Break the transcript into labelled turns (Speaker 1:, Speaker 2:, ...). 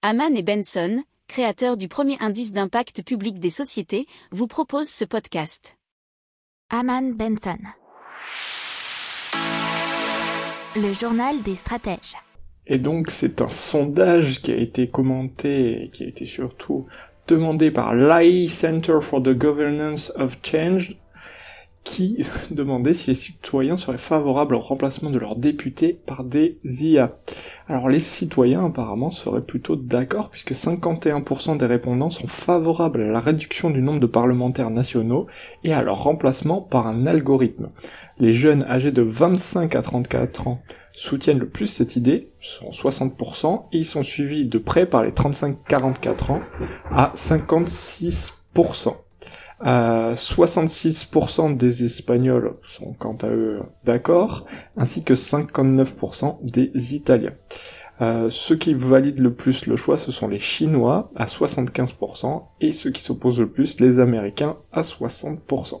Speaker 1: Haman et Benson, créateurs du premier indice d'impact public des sociétés, vous proposent ce podcast.
Speaker 2: Haman Benson. Le journal des stratèges.
Speaker 3: Et donc c'est un sondage qui a été commenté et qui a été surtout demandé par l'AI Center for the Governance of Change qui demandait si les citoyens seraient favorables au remplacement de leurs députés par des IA. Alors les citoyens apparemment seraient plutôt d'accord puisque 51% des répondants sont favorables à la réduction du nombre de parlementaires nationaux et à leur remplacement par un algorithme. Les jeunes âgés de 25 à 34 ans soutiennent le plus cette idée, sont 60%, et ils sont suivis de près par les 35-44 ans à 56%. 66% des Espagnols sont quant à eux d'accord, ainsi que 59% des Italiens. Euh, ceux qui valident le plus le choix, ce sont les Chinois à 75%, et ceux qui s'opposent le plus, les Américains à 60%.